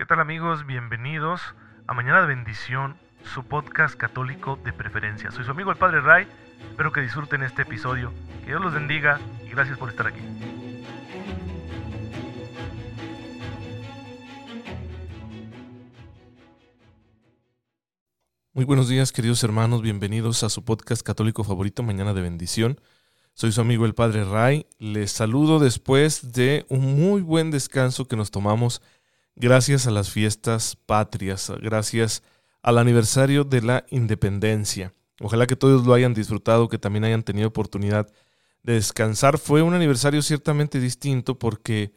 ¿Qué tal amigos? Bienvenidos a Mañana de Bendición, su podcast católico de preferencia. Soy su amigo el Padre Ray, espero que disfruten este episodio. Que Dios los bendiga y gracias por estar aquí. Muy buenos días queridos hermanos, bienvenidos a su podcast católico favorito Mañana de Bendición. Soy su amigo el Padre Ray, les saludo después de un muy buen descanso que nos tomamos gracias a las fiestas patrias, gracias al aniversario de la independencia. Ojalá que todos lo hayan disfrutado, que también hayan tenido oportunidad de descansar. Fue un aniversario ciertamente distinto porque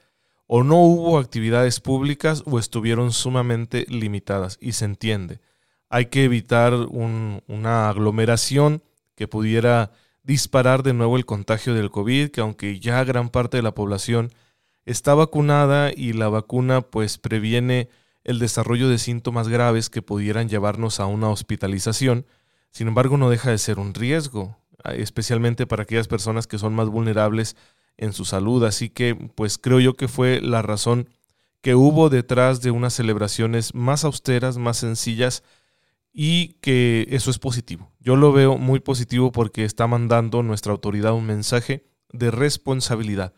o no hubo actividades públicas o estuvieron sumamente limitadas y se entiende. Hay que evitar una aglomeración que pudiera disparar de nuevo el contagio del COVID, que aunque ya gran parte de la población está vacunada y la vacuna pues previene el desarrollo de síntomas graves que pudieran llevarnos a una hospitalización, sin embargo no deja de ser un riesgo, especialmente para aquellas personas que son más vulnerables en su salud, así que pues creo yo que fue la razón que hubo detrás de unas celebraciones más austeras, más sencillas y que eso es positivo. Yo lo veo muy positivo porque está mandando nuestra autoridad un mensaje de responsabilidad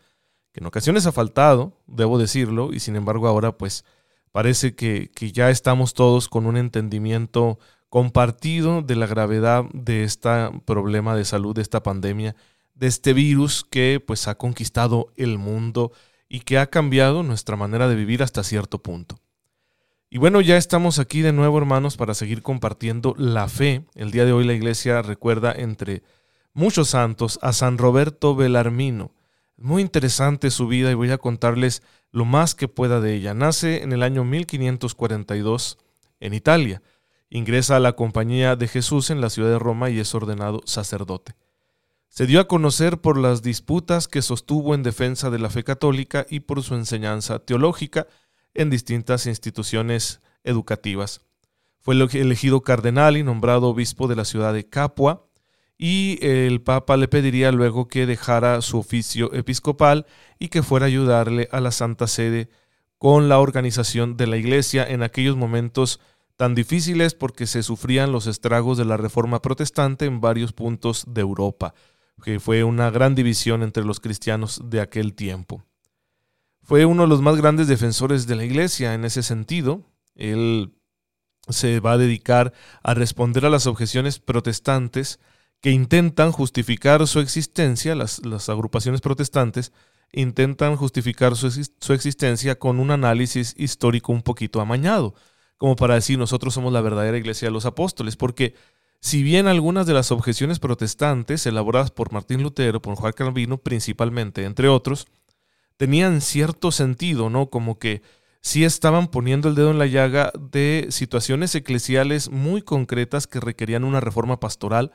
en ocasiones ha faltado, debo decirlo, y sin embargo ahora pues parece que, que ya estamos todos con un entendimiento compartido de la gravedad de este problema de salud, de esta pandemia, de este virus que pues ha conquistado el mundo y que ha cambiado nuestra manera de vivir hasta cierto punto. Y bueno, ya estamos aquí de nuevo hermanos para seguir compartiendo la fe. El día de hoy la iglesia recuerda entre muchos santos a San Roberto Belarmino, muy interesante su vida y voy a contarles lo más que pueda de ella. Nace en el año 1542 en Italia. Ingresa a la Compañía de Jesús en la ciudad de Roma y es ordenado sacerdote. Se dio a conocer por las disputas que sostuvo en defensa de la fe católica y por su enseñanza teológica en distintas instituciones educativas. Fue elegido cardenal y nombrado obispo de la ciudad de Capua y el Papa le pediría luego que dejara su oficio episcopal y que fuera a ayudarle a la Santa Sede con la organización de la Iglesia en aquellos momentos tan difíciles porque se sufrían los estragos de la Reforma Protestante en varios puntos de Europa, que fue una gran división entre los cristianos de aquel tiempo. Fue uno de los más grandes defensores de la Iglesia en ese sentido. Él se va a dedicar a responder a las objeciones protestantes que intentan justificar su existencia, las, agrupaciones protestantes, intentan justificar su, su, existencia con un análisis histórico un poquito amañado, como para decir nosotros somos la verdadera iglesia de los apóstoles, porque si bien algunas de las objeciones protestantes, elaboradas por Martín Lutero, por Juan Calvino principalmente, entre otros, tenían cierto sentido, ¿no? Como que sí estaban poniendo el dedo en la llaga de situaciones eclesiales muy concretas que requerían una reforma pastoral,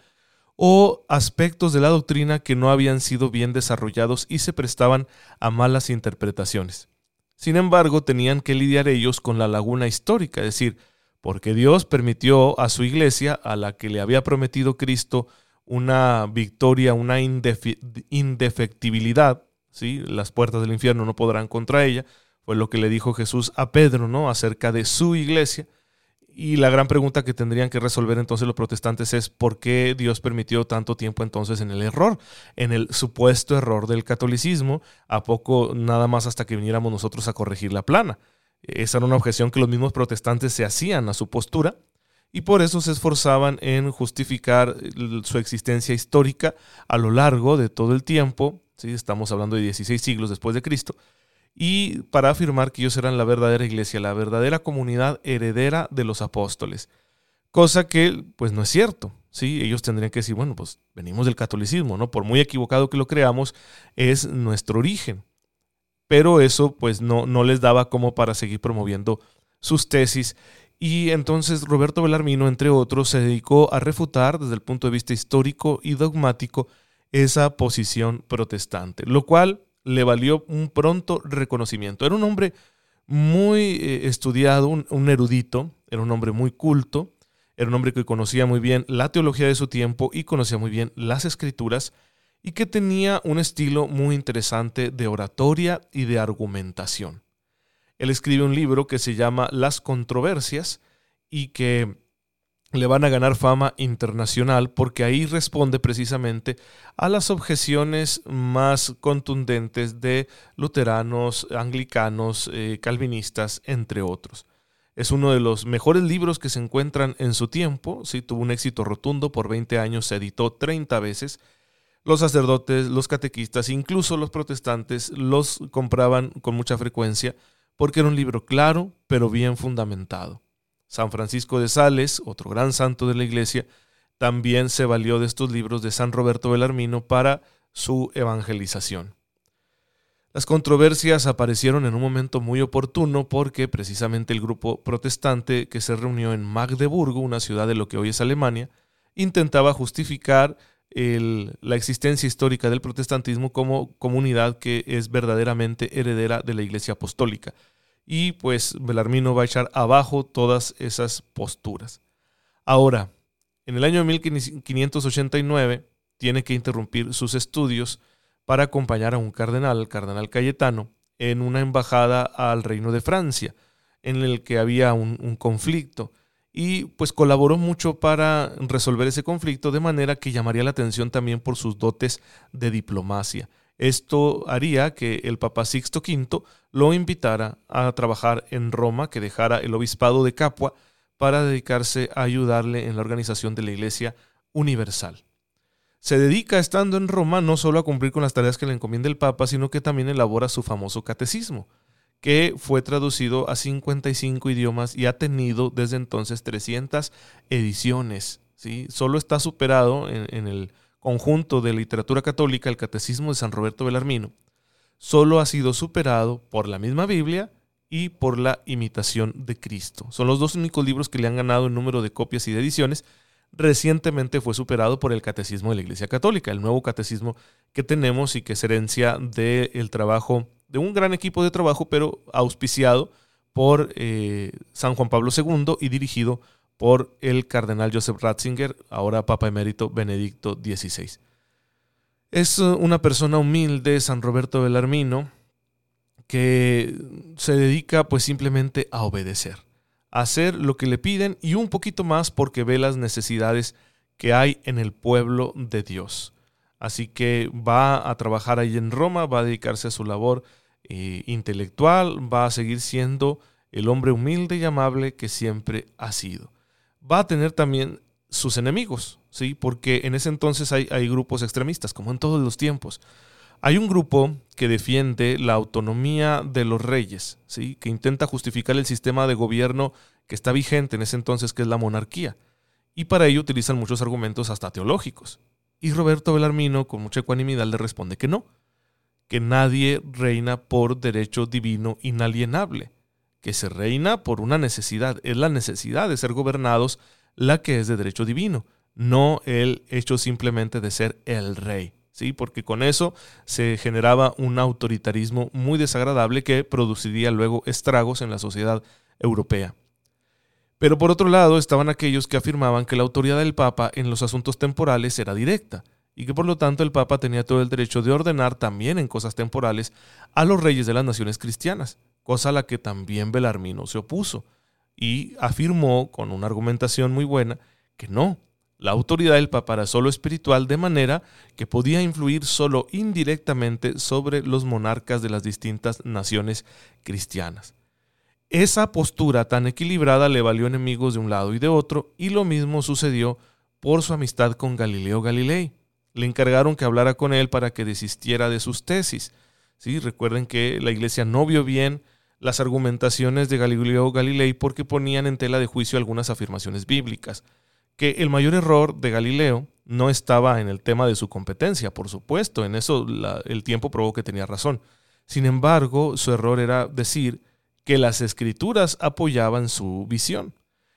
o aspectos de la doctrina que no habían sido bien desarrollados y se prestaban a malas interpretaciones. Sin embargo, tenían que lidiar ellos con la laguna histórica, es decir, porque Dios permitió a su iglesia, a la que le había prometido Cristo, una victoria, una indefectibilidad, ¿sí? las puertas del infierno no podrán contra ella, fue lo que le dijo Jesús a Pedro ¿no? acerca de su iglesia, y la gran pregunta que tendrían que resolver entonces los protestantes es por qué Dios permitió tanto tiempo entonces en el error, en el supuesto error del catolicismo, a poco nada más hasta que viniéramos nosotros a corregir la plana. Esa era una objeción que los mismos protestantes se hacían a su postura y por eso se esforzaban en justificar su existencia histórica a lo largo de todo el tiempo, ¿sí? estamos hablando de 16 siglos después de Cristo, y para afirmar que ellos eran la verdadera iglesia, la verdadera comunidad heredera de los apóstoles. Cosa que pues no es cierto. ¿sí? Ellos tendrían que decir, bueno, pues venimos del catolicismo, ¿no? Por muy equivocado que lo creamos, es nuestro origen. Pero eso pues no, no les daba como para seguir promoviendo sus tesis. Y entonces Roberto Belarmino, entre otros, se dedicó a refutar desde el punto de vista histórico y dogmático esa posición protestante, lo cual le valió un pronto reconocimiento. Era un hombre muy eh, estudiado, un, erudito, era un hombre muy culto, era un hombre que conocía muy bien la teología de su tiempo y conocía muy bien las escrituras y que tenía un estilo muy interesante de oratoria y de argumentación. Él escribe un libro que se llama Las controversias y que le van a ganar fama internacional porque ahí responde precisamente a las objeciones más contundentes de luteranos, anglicanos, eh, calvinistas, entre otros. Es uno de los mejores libros que se encuentran en su tiempo, sí, tuvo un éxito rotundo, por 20 años se editó 30 veces. Los sacerdotes, los catequistas, incluso los protestantes los compraban con mucha frecuencia porque era un libro claro, pero bien fundamentado. San Francisco de Sales, otro gran santo de la iglesia, también se valió de estos libros de San Roberto Belarmino para su evangelización. Las controversias aparecieron en un momento muy oportuno porque precisamente el grupo protestante que se reunió en Magdeburgo, una ciudad de lo que hoy es Alemania, intentaba justificar la existencia histórica del protestantismo como comunidad que es verdaderamente heredera de la Iglesia Apostólica y pues Belarmino va a echar abajo todas esas posturas. Ahora, en el año 1589 tiene que interrumpir sus estudios para acompañar a un cardenal, el cardenal Cayetano, en una embajada al Reino de Francia, en el que había un, un conflicto y pues colaboró mucho para resolver ese conflicto de manera que llamaría la atención también por sus dotes de diplomacia. Esto haría que el Papa Sixto V lo invitara a trabajar en Roma, que dejara el obispado de Capua para dedicarse a ayudarle en la organización de la Iglesia Universal. Se dedica estando en Roma no solo a cumplir con las tareas que le encomienda el Papa, sino que también elabora su famoso catecismo, que fue traducido a 55 idiomas y ha tenido desde entonces 300 ediciones. ¿sí? Solo está superado en el conjunto de literatura católica, el Catecismo de San Roberto Belarmino, solo ha sido superado por la misma Biblia y por la imitación de Cristo. Son los dos únicos libros que le han ganado en número de copias y de ediciones. Recientemente fue superado por el Catecismo de la Iglesia Católica, el nuevo catecismo que tenemos y que es herencia del trabajo de un gran equipo de trabajo, pero auspiciado por eh, San Juan Pablo II y dirigido por el cardenal Joseph Ratzinger, ahora Papa Emérito Benedicto XVI. Es una persona humilde, San Roberto Belarmino, que se dedica pues simplemente a obedecer, a hacer lo que le piden y un poquito más porque ve las necesidades que hay en el pueblo de Dios. Así que va a trabajar ahí en Roma, va a dedicarse a su labor eh, intelectual, va a seguir siendo el hombre humilde y amable que siempre ha sido va a tener también sus enemigos, ¿sí? Porque en ese entonces hay, grupos extremistas, como en todos los tiempos. Hay un grupo que defiende la autonomía de los reyes, ¿sí? que intenta justificar el sistema de gobierno que está vigente en ese entonces, que es la monarquía. Y para ello utilizan muchos argumentos hasta teológicos. Y Roberto Belarmino, con mucha ecuanimidad, le responde que no, que nadie reina por derecho divino inalienable, que se reina por una necesidad. Es la necesidad de ser gobernados la que es de derecho divino, no el hecho simplemente de ser el rey. ¿sí? Porque con eso se generaba un autoritarismo muy desagradable que produciría luego estragos en la sociedad europea. Pero por otro lado estaban aquellos que afirmaban que la autoridad del Papa en los asuntos temporales era directa y que por lo tanto el Papa tenía todo el derecho de ordenar también en cosas temporales a los reyes de las naciones cristianas, cosa a la que también Belarmino se opuso y afirmó con una argumentación muy buena que no, la autoridad del Papa era solo espiritual de manera que podía influir solo indirectamente sobre los monarcas de las distintas naciones cristianas. Esa postura tan equilibrada le valió enemigos de un lado y de otro, y lo mismo sucedió por su amistad con Galileo Galilei. Le encargaron que hablara con él para que desistiera de sus tesis. ¿Sí? Recuerden que la iglesia no vio bien las argumentaciones de Galileo Galilei porque ponían en tela de juicio algunas afirmaciones bíblicas. Que el mayor error de Galileo no estaba en el tema de su competencia, por supuesto, en eso el tiempo probó que tenía razón. Sin embargo, su error era decir que las escrituras apoyaban su visión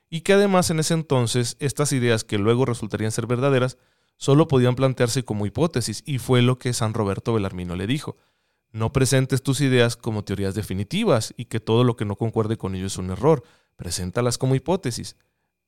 y que además en ese entonces estas ideas que luego resultarían ser verdaderas solo podían plantearse como hipótesis y fue lo que San Roberto Belarmino le dijo. No presentes tus ideas como teorías definitivas y que todo lo que no concuerde con ello es un error. Preséntalas como hipótesis.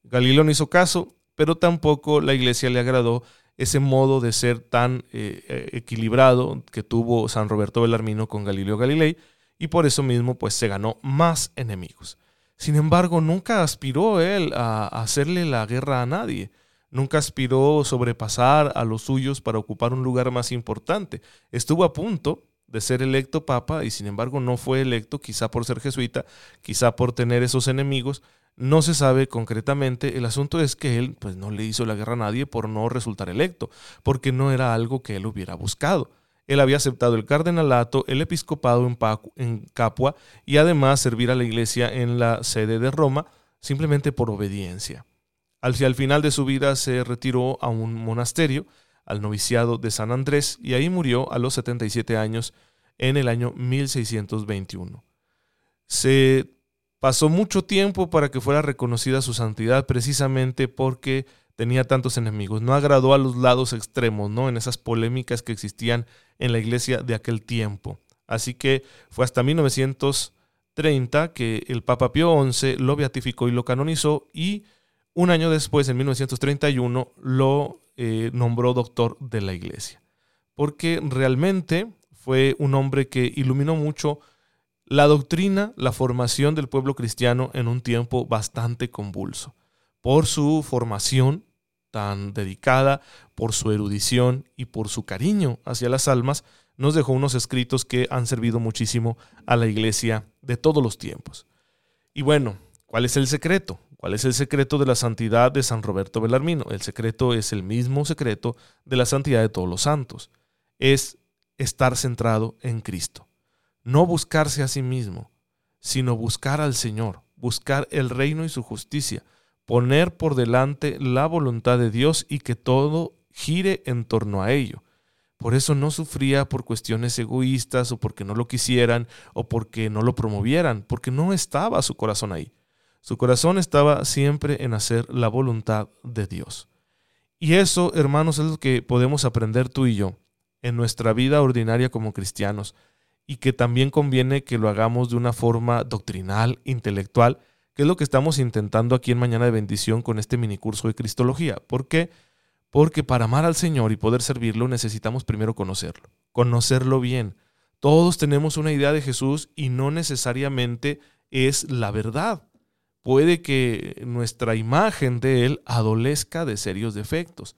Galileo no hizo caso, pero tampoco la iglesia le agradó ese modo de ser tan eh, eh, equilibrado que tuvo San Roberto Belarmino con Galileo Galilei y por eso mismo pues se ganó más enemigos. Sin embargo, nunca aspiró él a hacerle la guerra a nadie. Nunca aspiró sobrepasar a los suyos para ocupar un lugar más importante. Estuvo a punto de ser electo papa y sin embargo no fue electo, quizá por ser jesuita, quizá por tener esos enemigos. No se sabe concretamente. El asunto es que él pues, no le hizo la guerra a nadie por no resultar electo, porque no era algo que él hubiera buscado. Él había aceptado el cardenalato, el episcopado en, Capua y además servir a la iglesia en la sede de Roma simplemente por obediencia. Al, al final de su vida se retiró a un monasterio, al noviciado de San Andrés, y ahí murió a los 77 años en el año 1621. Se pasó mucho tiempo para que fuera reconocida su santidad precisamente porque tenía tantos enemigos. No agradó a los lados extremos, ¿no? En esas polémicas que existían en la iglesia de aquel tiempo. Así que fue hasta 1930 que el Papa Pío XI lo beatificó y lo canonizó y un año después, en 1931, lo eh, nombró doctor de la iglesia. Porque realmente fue un hombre que iluminó mucho la doctrina, la formación del pueblo cristiano en un tiempo bastante convulso. Por su formación tan dedicada, por su erudición y por su cariño hacia las almas, nos dejó unos escritos que han servido muchísimo a la iglesia de todos los tiempos. Y bueno, ¿cuál es el secreto? ¿Cuál es el secreto de la santidad de San Roberto Belarmino? El secreto es el mismo secreto de la santidad de todos los santos. Es estar centrado en Cristo. No buscarse a sí mismo, sino buscar al Señor, buscar el reino y su justicia, poner por delante la voluntad de Dios y que todo gire en torno a ello. Por eso no sufría por cuestiones egoístas o porque no lo quisieran o porque no lo promovieran, porque no estaba su corazón ahí. Su corazón estaba siempre en hacer la voluntad de Dios. Y eso, hermanos, es lo que podemos aprender tú y yo en nuestra vida ordinaria como cristianos y que también conviene que lo hagamos de una forma doctrinal, intelectual, que es lo que estamos intentando aquí en Mañana de Bendición con este minicurso de Cristología. ¿Por qué? Porque para amar al Señor y poder servirlo necesitamos primero conocerlo, conocerlo bien. Todos tenemos una idea de Jesús y no necesariamente es la verdad. Puede que nuestra imagen de Él adolezca de serios defectos.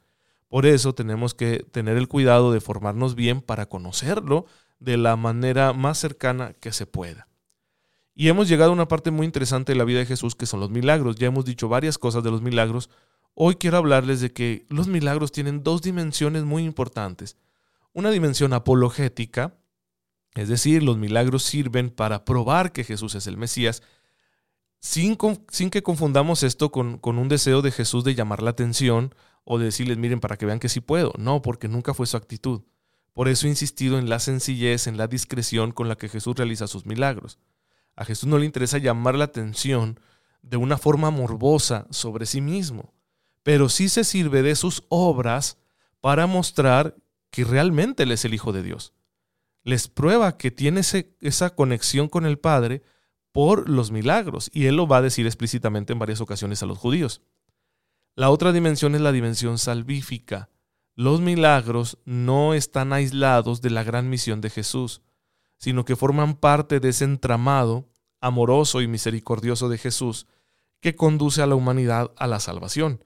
Por eso tenemos que tener el cuidado de formarnos bien para conocerlo de la manera más cercana que se pueda. Y hemos llegado a una parte muy interesante de la vida de Jesús, que son los milagros. Ya hemos dicho varias cosas de los milagros. Hoy quiero hablarles de que los milagros tienen dos dimensiones muy importantes. Una dimensión apologética, es decir, los milagros sirven para probar que Jesús es el Mesías, sin, que confundamos esto con un deseo de Jesús de llamar la atención o de decirles, miren, para que vean que sí puedo. No, porque nunca fue su actitud. Por eso he insistido en la sencillez, en la discreción con la que Jesús realiza sus milagros. A Jesús no le interesa llamar la atención de una forma morbosa sobre sí mismo, pero sí se sirve de sus obras para mostrar que realmente Él es el Hijo de Dios. Les prueba que tiene esa conexión con el Padre por los milagros, y Él lo va a decir explícitamente en varias ocasiones a los judíos. La otra dimensión es la dimensión salvífica. Los milagros no están aislados de la gran misión de Jesús sino que forman parte de ese entramado amoroso y misericordioso de Jesús que conduce a la humanidad a la salvación.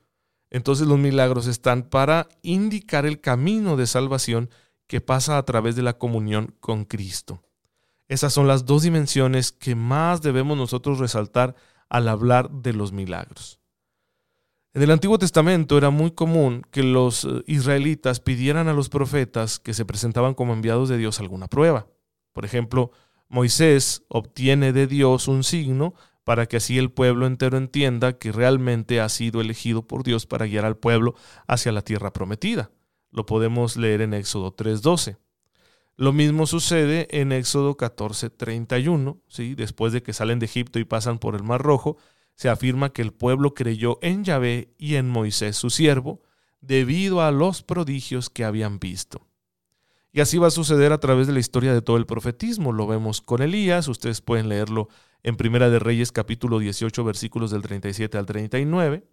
Entonces los milagros están para indicar el camino de salvación que pasa a través de la comunión con Cristo. Esas son las dos dimensiones que más debemos nosotros resaltar al hablar de los milagros. En el Antiguo Testamento era muy común que los eh, israelitas pidieran a los profetas que se presentaban como enviados de Dios alguna prueba. Por ejemplo, Moisés obtiene de Dios un signo para que así el pueblo entero entienda que realmente ha sido elegido por Dios para guiar al pueblo hacia la tierra prometida. Lo podemos leer en Éxodo 3:12. Lo mismo sucede en Éxodo 14:31, ¿sí? después de que salen de Egipto y pasan por el Mar Rojo, se afirma que el pueblo creyó en Yahvé y en Moisés su siervo, debido a los prodigios que habían visto. Y así va a suceder a través de la historia de todo el profetismo. Lo vemos con Elías, ustedes pueden leerlo en Primera de Reyes capítulo 18 versículos del 37 al 39.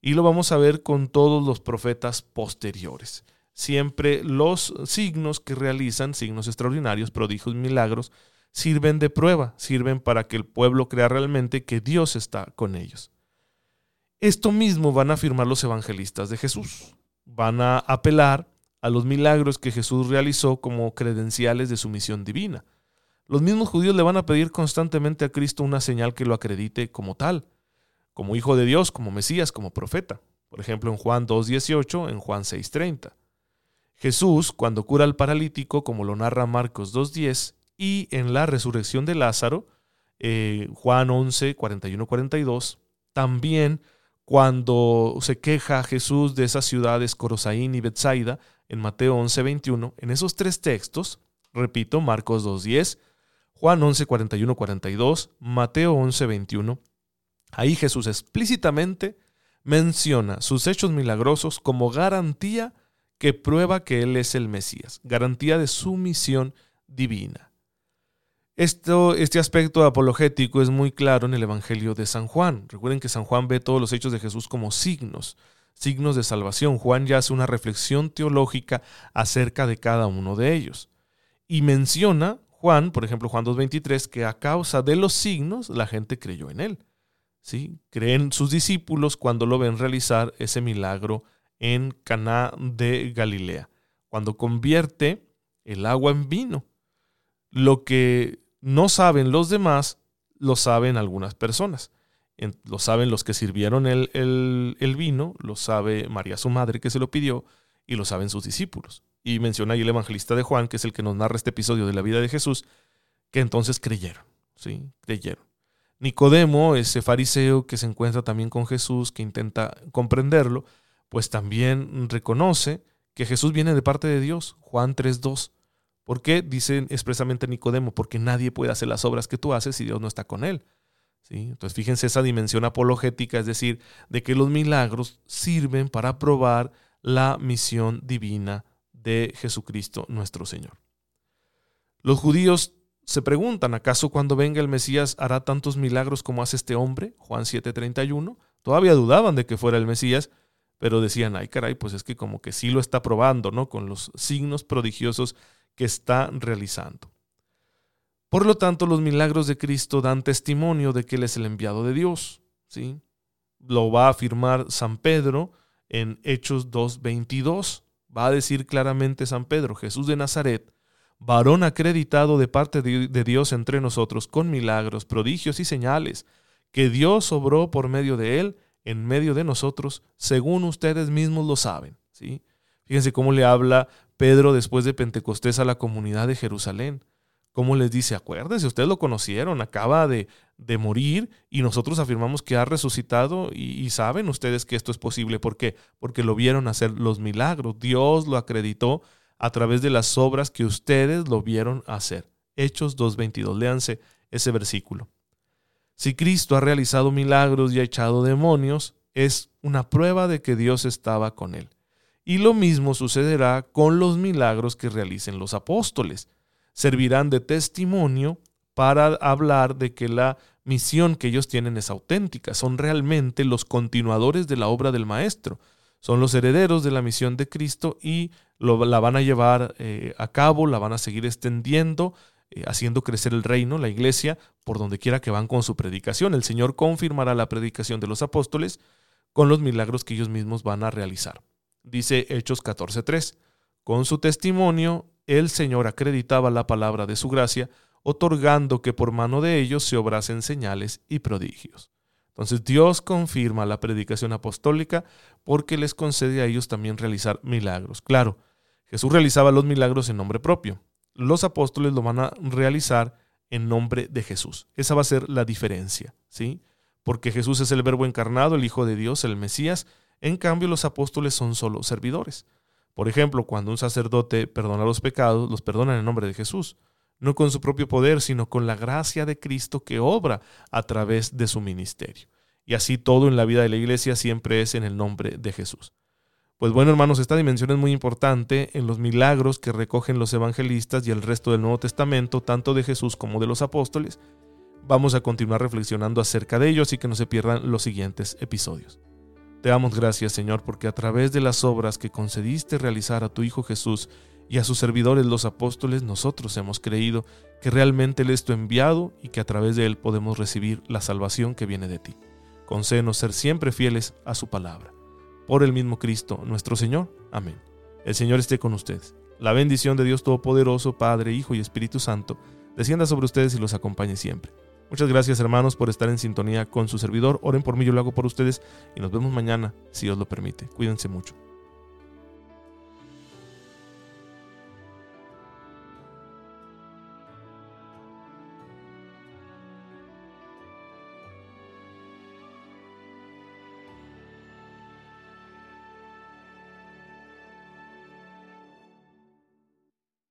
Y lo vamos a ver con todos los profetas posteriores. Siempre los signos que realizan, signos extraordinarios, prodigios, milagros, sirven de prueba, sirven para que el pueblo crea realmente que Dios está con ellos. Esto mismo van a afirmar los evangelistas de Jesús. Van a apelar a los milagros que Jesús realizó como credenciales de su misión divina. Los mismos judíos le van a pedir constantemente a Cristo una señal que lo acredite como tal, como hijo de Dios, como Mesías, como profeta. Por ejemplo, en Juan 2.18, en Juan 6.30. Jesús, cuando cura al paralítico, como lo narra Marcos 2.10, y en la resurrección de Lázaro, eh, Juan 11, 41, 42, también cuando se queja Jesús de esas ciudades Corosaín y Bethsaida, en Mateo 11, 21, en esos tres textos, repito, Marcos 2, 10, Juan 11, 41, 42, Mateo 11, 21, ahí Jesús explícitamente menciona sus hechos milagrosos como garantía que prueba que Él es el Mesías, garantía de su misión divina. Esto, este aspecto apologético es muy claro en el Evangelio de San Juan. Recuerden que San Juan ve todos los hechos de Jesús como signos, signos de salvación. Juan ya hace una reflexión teológica acerca de cada uno de ellos. Y menciona Juan, por ejemplo, Juan 2.23, que a causa de los signos la gente creyó en él. ¿sí? Creen sus discípulos cuando lo ven realizar ese milagro en Caná de Galilea, cuando convierte el agua en vino. Lo que no saben los demás, lo saben algunas personas. Lo saben los que sirvieron el, el, vino, lo sabe María su madre que se lo pidió, y lo saben sus discípulos. Y menciona ahí el evangelista de Juan, que es el que nos narra este episodio de la vida de Jesús, que entonces creyeron, ¿sí? Creyeron. Nicodemo, ese fariseo que se encuentra también con Jesús, que intenta comprenderlo, pues también reconoce que Jesús viene de parte de Dios, Juan 3.2. ¿Por qué? Dice expresamente Nicodemo, porque nadie puede hacer las obras que tú haces si Dios no está con él. ¿Sí? Entonces fíjense esa dimensión apologética, es decir, de que los milagros sirven para probar la misión divina de Jesucristo nuestro Señor. Los judíos se preguntan, ¿acaso cuando venga el Mesías hará tantos milagros como hace este hombre? Juan 7:31. Todavía dudaban de que fuera el Mesías, pero decían, ay caray, pues es que como que sí lo está probando, ¿no? Con los signos prodigiosos que está realizando. Por lo tanto, los milagros de Cristo dan testimonio de que Él es el enviado de Dios, ¿sí? Lo va a afirmar San Pedro en Hechos 2.22. Va a decir claramente San Pedro, Jesús de Nazaret, varón acreditado de parte de Dios entre nosotros con milagros, prodigios y señales, que Dios obró por medio de él en medio de nosotros, según ustedes mismos lo saben. ¿sí? Fíjense cómo le habla Pedro después de Pentecostés a la comunidad de Jerusalén. Cómo les dice, acuérdense, ustedes lo conocieron, acaba de, de morir y nosotros afirmamos que ha resucitado y, y, saben ustedes que esto es posible. ¿Por qué? Porque lo vieron hacer los milagros. Dios lo acreditó a través de las obras que ustedes lo vieron hacer. Hechos 2.22. Léanse ese versículo. Si Cristo ha realizado milagros y ha echado demonios, es una prueba de que Dios estaba con él. Y lo mismo sucederá con los milagros que realicen los apóstoles. Servirán de testimonio para hablar de que la misión que ellos tienen es auténtica. Son realmente los continuadores de la obra del Maestro. Son los herederos de la misión de Cristo y la van a llevar eh, a cabo, la van a seguir extendiendo eh, haciendo crecer el reino, la iglesia, por donde quiera que van con su predicación. El Señor confirmará la predicación de los apóstoles con los milagros que ellos mismos van a realizar. Dice Hechos 14:3, con su testimonio el Señor acreditaba la palabra de su gracia, otorgando que por mano de ellos se obrasen señales y prodigios. Entonces Dios confirma la predicación apostólica porque les concede a ellos también realizar milagros. Claro, Jesús realizaba los milagros en nombre propio, los apóstoles lo van a realizar en nombre de Jesús. Esa va a ser la diferencia, ¿sí? Porque Jesús es el verbo encarnado, el Hijo de Dios, el Mesías. En cambio, los apóstoles son solo servidores. Por ejemplo, cuando un sacerdote perdona los pecados, los perdona en nombre de Jesús, no con su propio poder, sino con la gracia de Cristo que obra a través de su ministerio. Y así todo en la vida de la iglesia siempre es en el nombre de Jesús. Pues bueno, hermanos, esta dimensión es muy importante en los milagros que recogen los evangelistas y el resto del Nuevo Testamento, tanto de Jesús como de los apóstoles. Vamos a continuar reflexionando acerca de ellos y que no se pierdan los siguientes episodios. Te damos gracias, Señor, porque a través de las obras que concediste realizar a tu Hijo Jesús y a sus servidores los apóstoles, nosotros hemos creído que realmente Él es tu enviado y que a través de Él podemos recibir la salvación que viene de ti. Concédenos ser siempre fieles a su palabra. Por el mismo Cristo, nuestro Señor. Amén. El Señor esté con ustedes. La bendición de Dios Todopoderoso, Padre, Hijo y Espíritu Santo, descienda sobre ustedes y los acompañe siempre. Muchas gracias hermanos por estar en sintonía con su servidor. Oren por mí, yo lo hago por ustedes y nos vemos mañana, si Dios lo permite. Cuídense mucho.